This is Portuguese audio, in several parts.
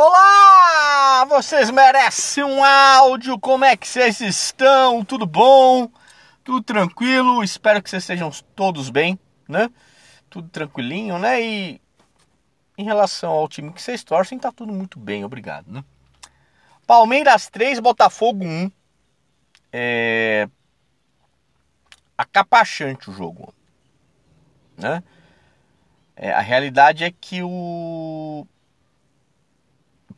Olá! Vocês merecem um áudio? Como é que vocês estão? Tudo bom? Tudo tranquilo? Espero que vocês estejam todos bem, né? Tudo tranquilinho, né? E em relação ao time que vocês torcem, tá tudo muito bem, obrigado, né? Palmeiras 3, Botafogo 1. É... Acapachante o jogo, né? É, a realidade é que o o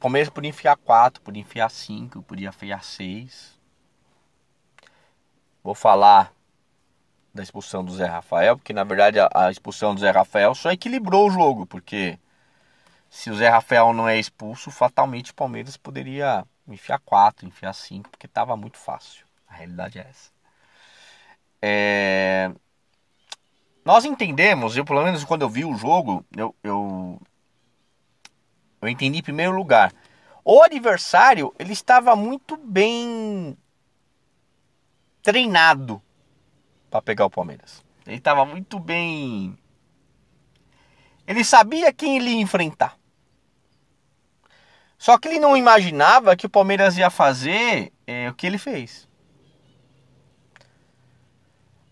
Palmeiras podia enfiar 4, podia enfiar 5, podia enfiar 6. Vou falar da expulsão do Zé Rafael, porque na verdade a, a, expulsão do Zé Rafael só equilibrou o jogo, porque se o Zé Rafael não é expulso, fatalmente o Palmeiras poderia enfiar 4, enfiar 5, porque estava muito fácil. A realidade é essa. É... Nós entendemos, eu pelo menos quando eu vi o jogo, eu, eu, eu entendi em primeiro lugar. O adversário, ele estava muito bem treinado para pegar o Palmeiras. Ele estava muito bem. Ele sabia quem ele ia enfrentar. Só que ele não imaginava que o Palmeiras ia fazer é, o que ele fez.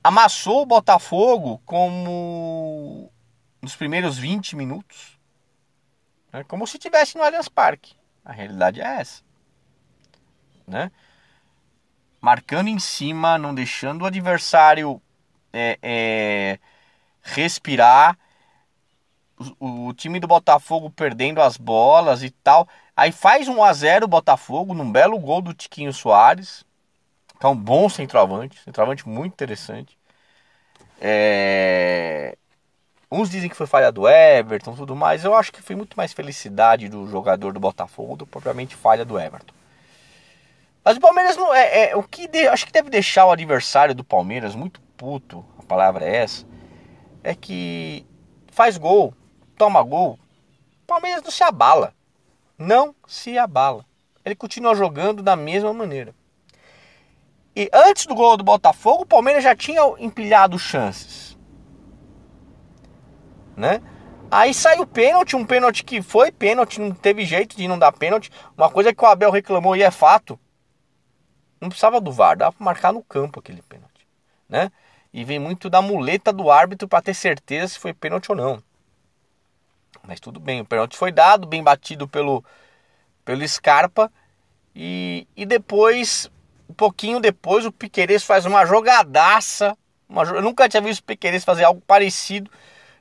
Amassou o Botafogo como nos primeiros 20 minutos é como se tivesse no Allianz Parque. A realidade é essa. Né? Marcando em cima, não deixando o adversário é, é, respirar. O, o, time do Botafogo perdendo as bolas e tal. Aí faz 1 a 0 o Botafogo num belo gol do Tiquinho Soares. Que é um bom centroavante. Centroavante muito interessante. É... Uns dizem que foi falha do Everton tudo mais. Eu acho que foi muito mais felicidade do jogador do Botafogo do que propriamente falha do Everton. Mas o Palmeiras não é, é o que de, acho que deve deixar o adversário do Palmeiras muito puto, a palavra é essa, é que faz gol, toma gol, Palmeiras não se abala. Não se abala. Ele continua jogando da mesma maneira. E antes do gol do Botafogo, o Palmeiras já tinha empilhado chances né? Aí saiu o pênalti, um pênalti que foi pênalti, não teve jeito de não dar pênalti. Uma coisa que o Abel reclamou e é fato. Não precisava do VAR, dava para marcar no campo aquele pênalti, né? E vem muito da muleta do árbitro para ter certeza se foi pênalti ou não. Mas tudo bem, o pênalti foi dado, bem batido pelo pelo Scarpa e, e depois, um pouquinho depois, o Piqueires faz uma jogadaça. Uma, eu nunca tinha visto o Piqueires fazer algo parecido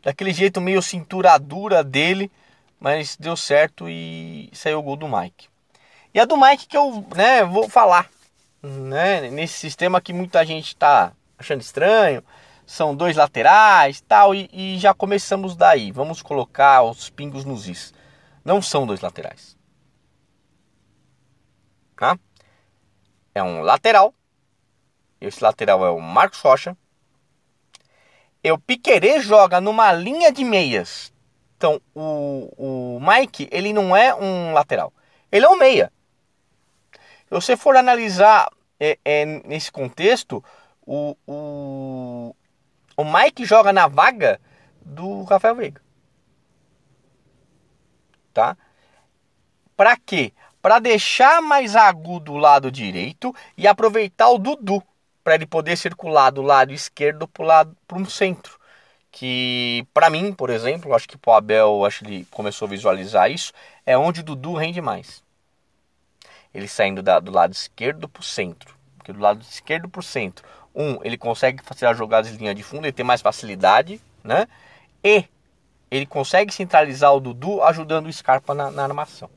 daquele jeito meio cintura dura dele, mas deu certo e saiu o gol do Mike. E a do Mike que eu né, vou falar, né, nesse sistema que muita gente está achando estranho, são dois laterais tal, e, e já começamos daí. Vamos colocar os pingos nos is. Não são dois laterais. Tá? É um lateral. Esse lateral é o Marcos Rocha o Piquerez joga numa linha de meias. Então, o, o Mike, ele não é um lateral. Ele é um meia. Se você for analisar é, é, nesse contexto, o, o, o Mike joga na vaga do Rafael Veiga. Tá? Para quê? Para deixar mais agudo o lado direito e aproveitar o Dudu para ele poder circular do lado esquerdo para um centro. Que para mim, por exemplo, acho que o Abel, acho que ele começou a visualizar isso, é onde o Dudu rende mais. Ele saindo da, do lado esquerdo para o centro. Porque do lado esquerdo para o centro, um, ele consegue fazer as jogadas de linha de fundo, ele tem mais facilidade, né? E ele consegue centralizar o Dudu ajudando o Scarpa na, na armação.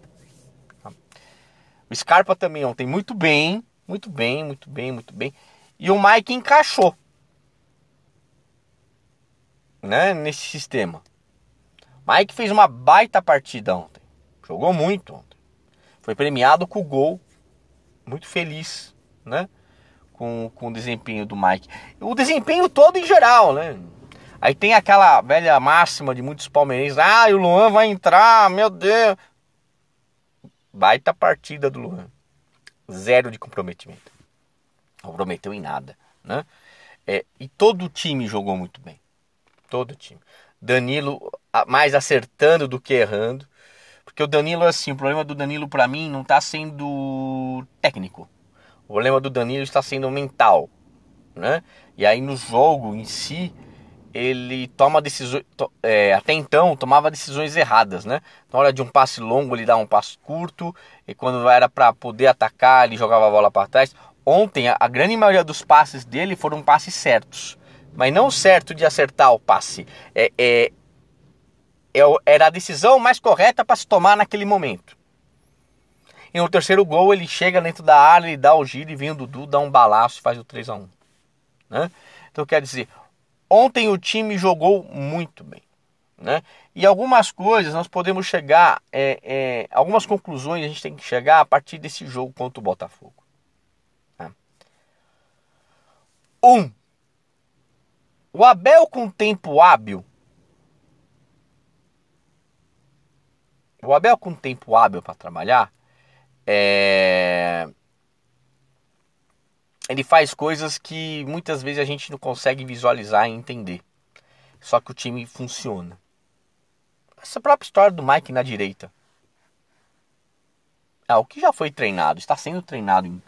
O Scarpa também ontem muito bem, muito bem, muito bem, muito bem. E o Mike encaixou né, nesse sistema. Mike fez uma baita partida ontem. Jogou muito ontem. Foi premiado com o gol. Muito feliz, né? Com, com o desempenho do Mike. O desempenho todo em geral, né? Aí tem aquela velha máxima de muitos palmeirenses. Ah, o Luan vai entrar, meu Deus. Baita partida do Luan. Zero de comprometimento. Prometeu em nada, né? É, e todo o time jogou muito bem. Todo o time. Danilo mais acertando do que errando. Porque o Danilo, assim, o problema do Danilo para mim não está sendo técnico. O problema do Danilo está sendo mental, né? E aí no jogo em si, ele toma decisões, é, até então tomava decisões erradas, né? Na hora de um passe longo ele dá um passe curto e quando era para poder atacar ele jogava a bola para trás. Ontem a, grande maioria dos passes dele foram passes certos, mas não certo de acertar o passe. É, é, é era a decisão mais correta para se tomar naquele momento. E no terceiro gol ele chega dentro da área, ele dá o giro e vem o Dudu, dá um balaço e faz o 3 a 1 né? Então quer dizer, Ontem o time jogou muito bem. Né? E algumas coisas nós podemos chegar, é, é, algumas conclusões a gente tem que chegar a partir desse jogo contra o Botafogo. 1. O Abel com tempo hábil. O Abel com tempo hábil para trabalhar é... ele faz coisas que muitas vezes a gente não consegue visualizar e entender. Só que o time funciona. Essa própria história do Mike na direita. É o que já foi treinado, está sendo treinado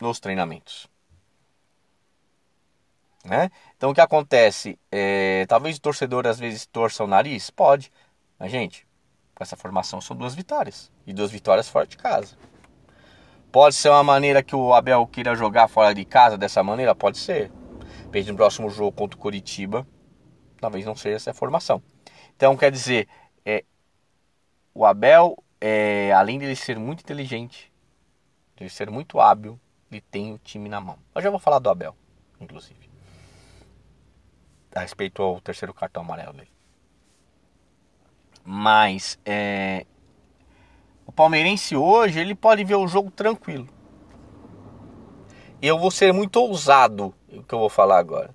nos treinamentos. Né? Então o que acontece? É, talvez o torcedor às vezes torça o nariz? Pode. Mas, gente, com essa formação são duas vitórias. E duas vitórias fora de casa. Pode ser uma maneira que o Abel queira jogar fora de casa dessa maneira? Pode ser. Depende no próximo jogo contra o Curitiba, talvez não seja essa formação. Então, quer dizer, é, o Abel, é, além de ele ser muito inteligente, de ser muito hábil, ele tem o time na mão. Eu já vou falar do Abel, inclusive. A respeito ao terceiro cartão amarelo dele. Mas, é, o palmeirense hoje, ele pode ver o jogo tranquilo. Eu vou ser muito ousado o que eu vou falar agora.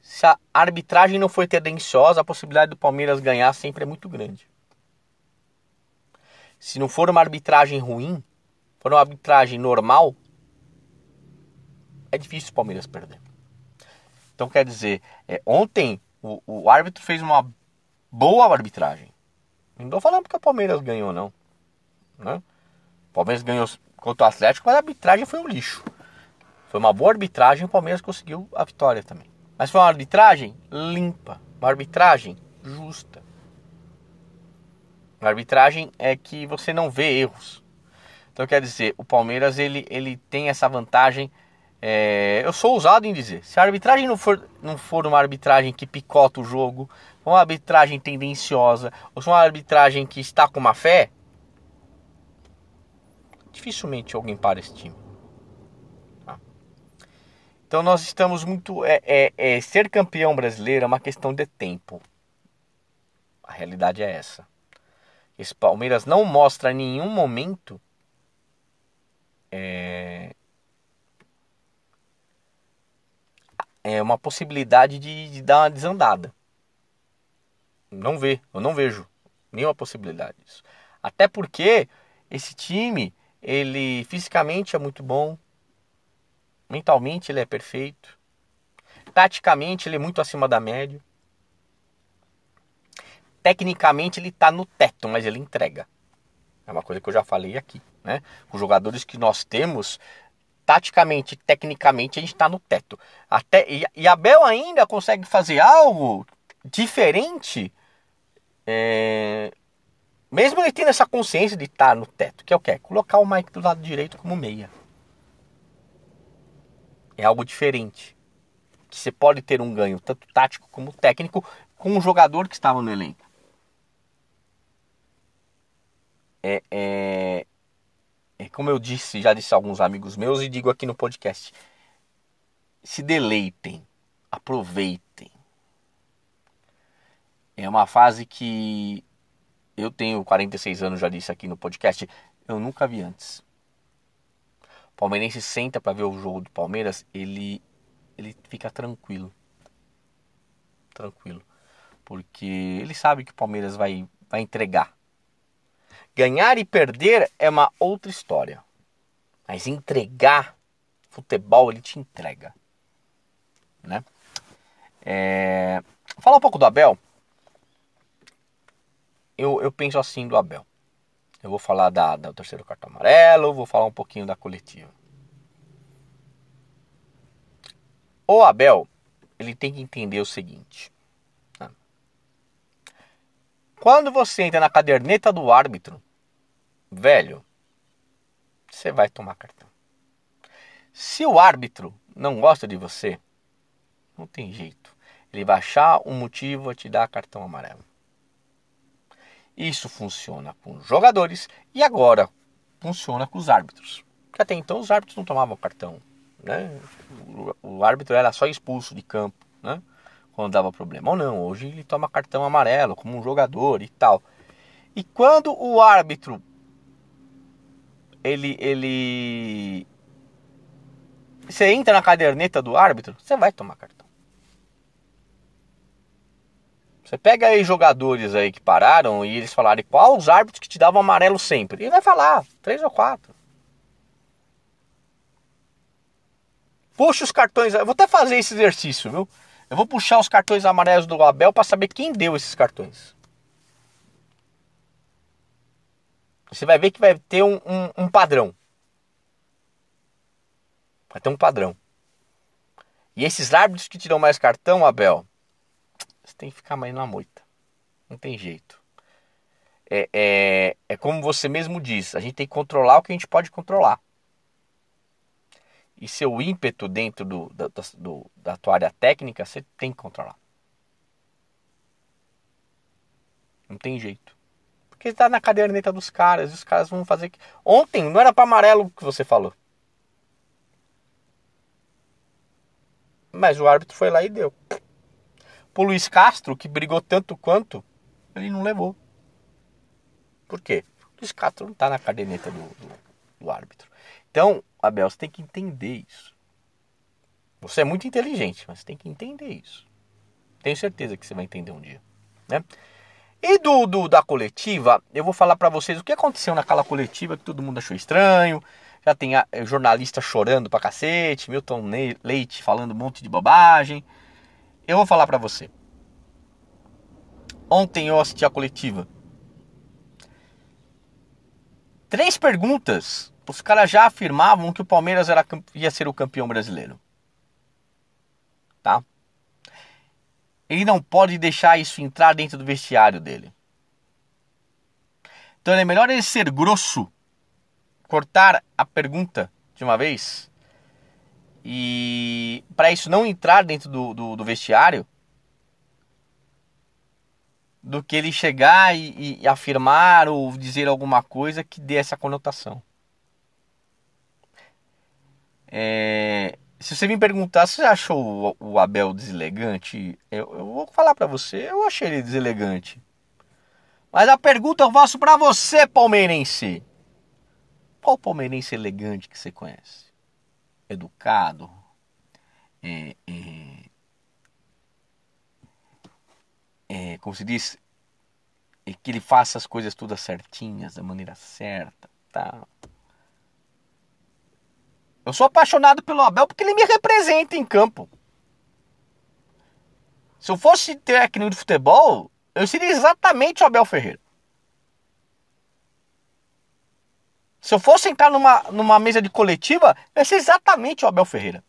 Se a arbitragem não for tendenciosa, a possibilidade do Palmeiras ganhar sempre é muito grande. Se não for uma arbitragem ruim, for uma arbitragem normal, é difícil o Palmeiras perder. Então quer dizer, é, ontem o, o árbitro fez uma boa arbitragem. Não estou falando porque o Palmeiras ganhou, não. Né? O Palmeiras ganhou contra o Atlético, mas a arbitragem foi um lixo. Foi uma boa arbitragem, o Palmeiras conseguiu a vitória também. Mas foi uma arbitragem limpa, uma arbitragem justa. Uma arbitragem é que você não vê erros. Então quer dizer, o Palmeiras ele, ele tem essa vantagem. É, eu sou ousado em dizer, se a arbitragem não for, não for uma arbitragem que picota o jogo, uma arbitragem tendenciosa, ou se uma arbitragem que está com má fé, dificilmente alguém para esse time. Tá? Então nós estamos muito. É, é, é, ser campeão brasileiro é uma questão de tempo. A realidade é essa. Esse Palmeiras não mostra em nenhum momento é, é uma possibilidade de, de dar uma desandada. Não vê, eu não vejo nenhuma possibilidade disso. Até porque esse time, ele fisicamente é muito bom, mentalmente ele é perfeito, taticamente ele é muito acima da média, tecnicamente ele está no teto, mas ele entrega. É uma coisa que eu já falei aqui, né? Os jogadores que nós temos, taticamente, tecnicamente, a gente está no teto. Até e, e Abel ainda consegue fazer algo diferente, é, mesmo ele tendo essa consciência de estar no teto, que é o que? Colocar o Mike do lado direito como meia. É algo diferente. Que você pode ter um ganho, tanto tático como técnico, com um jogador que estava no elenco. É, é como eu disse, já disse a alguns amigos meus e digo aqui no podcast. Se deleitem, aproveitem é uma fase que eu tenho 46 anos, já disse aqui no podcast, eu nunca vi antes. O palmeirense senta para ver o jogo do Palmeiras, ele ele fica tranquilo. Tranquilo. Porque ele sabe que o Palmeiras vai vai entregar. Ganhar e perder é uma outra história. Mas entregar futebol ele te entrega, né? É... Falar um pouco do Abel. eu, eu penso assim do Abel. Eu vou falar da, da do terceiro cartão amarelo, vou falar um pouquinho da coletiva. O Abel, ele tem que entender o seguinte. Né? Quando você entra na caderneta do árbitro, velho, você vai tomar cartão. Se o árbitro não gosta de você, não tem jeito. Ele vai achar um motivo a te dar cartão amarelo. Isso funciona com jogadores e agora funciona com os árbitros. Porque até então os árbitros não tomavam cartão. Né? O, árbitro era só expulso de campo né? quando dava problema. Ou não, hoje ele toma cartão amarelo como um jogador e tal. E quando o árbitro ele, ele você entra na caderneta do árbitro, você vai tomar cartão. Você pega aí jogadores aí que pararam e eles falarem qual os árbitros que te davam amarelo sempre. E vai falar, três ou quatro. Puxa os cartões. Eu vou até fazer esse exercício, viu? Eu vou puxar os cartões amarelos do Abel para saber quem deu esses cartões. Você vai ver que vai ter um, um, um padrão. Vai ter um padrão. E esses árbitros que tiram mais cartão, Abel, você tem que ficar mais na moita. Não tem jeito. É, é, é como você mesmo diz, a gente tem que controlar o que a gente pode controlar. E seu ímpeto dentro do, da, do, da tua área técnica, você tem que controlar. Não tem jeito. Porque está na caderneta dos caras, os caras vão fazer. Ontem não era para amarelo que você falou. Mas o árbitro foi lá e deu. Pro Luiz Castro, que brigou tanto quanto, ele não levou. Por quê? O Luiz Castro não está na caderneta do, do, do árbitro. Então, Abel, você tem que entender isso. Você é muito inteligente, mas tem que entender isso. Tenho certeza que você vai entender um dia. Né? E do, do da coletiva, eu vou falar para vocês o que aconteceu naquela coletiva que todo mundo achou estranho. Já tem a, jornalista chorando pra cacete, Milton Leite falando um monte de bobagem. Eu vou falar para você. Ontem eu assisti a coletiva. Três perguntas. Os caras já afirmavam que o Palmeiras era, ia ser o campeão brasileiro. Tá? Ele não pode deixar isso entrar dentro do vestiário dele. Então é melhor ele ser grosso, cortar a pergunta de uma vez e para isso não entrar dentro do, do, do, vestiário, do que ele chegar e, e, afirmar ou dizer alguma coisa que dê essa conotação. É, se você me perguntar se você achou o, Abel deselegante, eu, eu vou falar para você, eu achei ele deselegante. Mas a pergunta eu faço para você, palmeirense. Qual palmeirense elegante que você conhece? educado, é, é, é, como se diz, é que ele faça as coisas todas certinhas, da maneira certa, tá? Eu sou apaixonado pelo Abel porque ele me representa em campo. Se eu fosse técnico de futebol, eu seria exatamente o Abel Ferreira. Se eu fosse entrar numa, numa mesa de coletiva, ia ser exatamente o Abel Ferreira.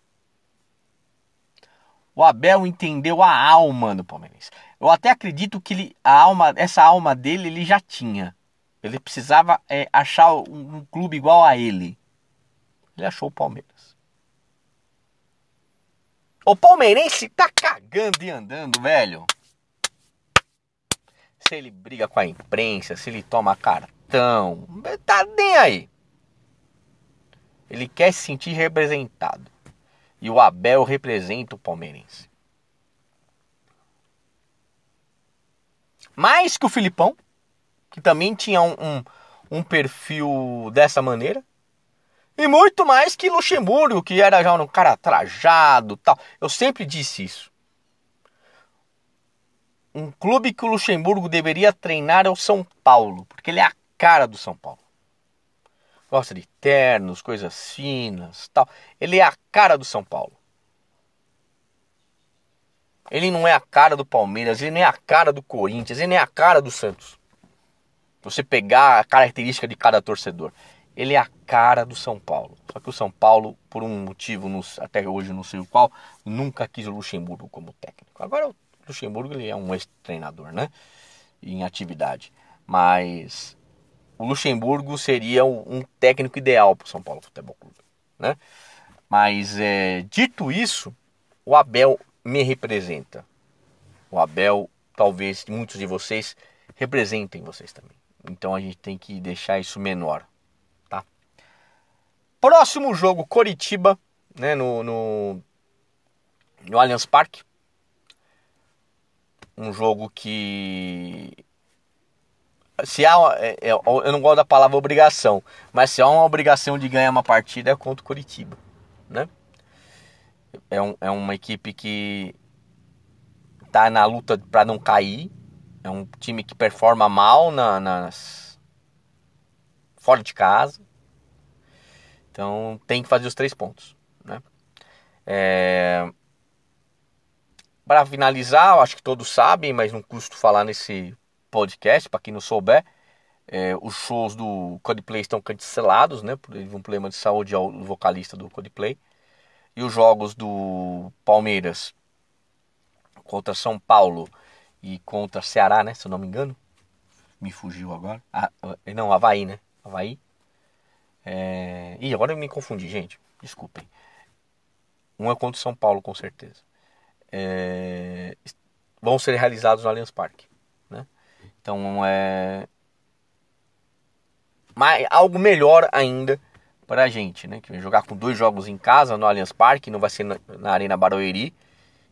O Abel entendeu a alma do Palmeirense. Eu até acredito que ele, a alma, essa alma dele ele já tinha. Ele precisava é, achar um, um clube igual a ele. Ele achou o Palmeiras. O palmeirense tá cagando e andando, velho. Se ele briga com a imprensa, se ele toma carta então, tá nem aí. Ele quer se sentir representado. E o Abel representa o palmeirense. Mais que o Filipão, que também tinha um, um, um perfil dessa maneira. E muito mais que Luxemburgo, que era já um cara trajado tal. Eu sempre disse isso. Um clube que o Luxemburgo deveria treinar é o São Paulo, porque ele é a cara do São Paulo. Gosta de ternos, coisas finas, tal. Ele é a cara do São Paulo. Ele não é a cara do Palmeiras, ele nem é a cara do Corinthians, ele nem é a cara do Santos. você pegar a característica de cada torcedor, ele é a cara do São Paulo. Só que o São Paulo, por um motivo, até hoje não sei o qual, nunca quis o Luxemburgo como técnico. Agora o Luxemburgo ele é um ex-treinador, né? Em atividade. Mas o Luxemburgo seria um técnico ideal para o São Paulo Futebol Clube, né? Mas é, dito isso, o Abel me representa. O Abel, talvez muitos de vocês representem vocês também. Então a gente tem que deixar isso menor? Próximo jogo, Coritiba, né, no, no, no Allianz Parque. Um jogo que se há é, é, eu não gosto da palavra obrigação, mas se há uma obrigação de ganhar uma partida é contra o Coritiba, né? É, um, é uma equipe que tá na luta para não cair, é um time que performa mal na, nas fora de casa. Então tem que fazer os três pontos. Né? É... Para finalizar, acho que todos sabem, mas não custo falar nesse podcast, para quem não souber. É, os shows do Codeplay estão cancelados, né? Por um problema de saúde ao vocalista do Codeplay. E os jogos do Palmeiras contra São Paulo e contra Ceará, né? Se eu não me engano. Me fugiu agora. Ah, não, Havaí, né? Havaí. É... Ih, agora eu me confundi, gente. Desculpem. Um é contra São Paulo, com certeza. É... Vão ser realizados no Allianz Parque. Né? Então é. Mas algo melhor ainda para a gente, né? Que jogar com dois jogos em casa no Allianz Parque, não vai ser na, na Arena Barueri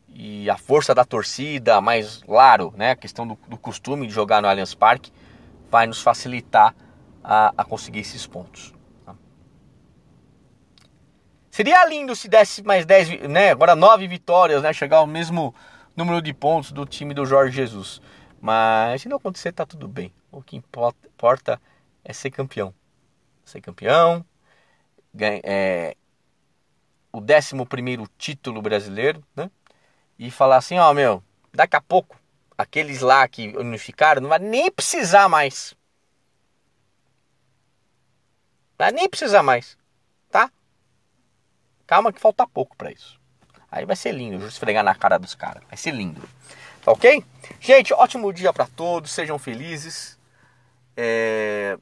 e a força da torcida, mais claro, né, a questão do, do costume de jogar no Allianz Parque, vai nos facilitar a, a conseguir esses pontos. Seria lindo se desse mais 10, né, agora 9 vitórias, né, chegar ao mesmo número de pontos do time do Jorge Jesus. Mas se não acontecer, tá tudo bem. O que importa é ser campeão. Ser campeão, ganha, é, o 11 primeiro título brasileiro, né? e falar assim, ó, meu, daqui a pouco aqueles lá que unificaram não vai nem precisar mais. Vai nem precisar mais? Calma que falta pouco para isso. Aí vai ser lindo, vou esfregar na cara dos caras. Vai ser lindo. Tá ok? Gente, ótimo dia para todos, sejam felizes. É...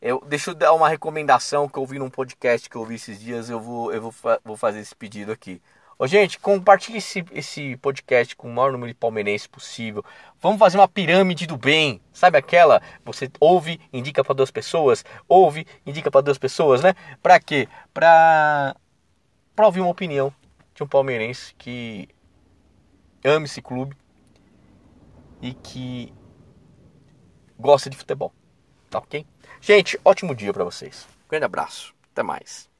Eu, deixa eu dar uma recomendação que eu vi num podcast que eu vi esses dias. Eu vou, eu vou, vou fazer esse pedido aqui. Ô, gente, compartilhe esse, esse podcast com o maior número de palmeirenses possível. Vamos fazer uma pirâmide do bem. Sabe aquela? Você ouve, indica para duas pessoas, ouve, indica para duas pessoas, né? Para quê? Para para ouvir uma opinião de um palmeirense que ama esse clube e que gosta de futebol. Tá OK? Gente, ótimo dia para vocês. grande abraço. Até mais.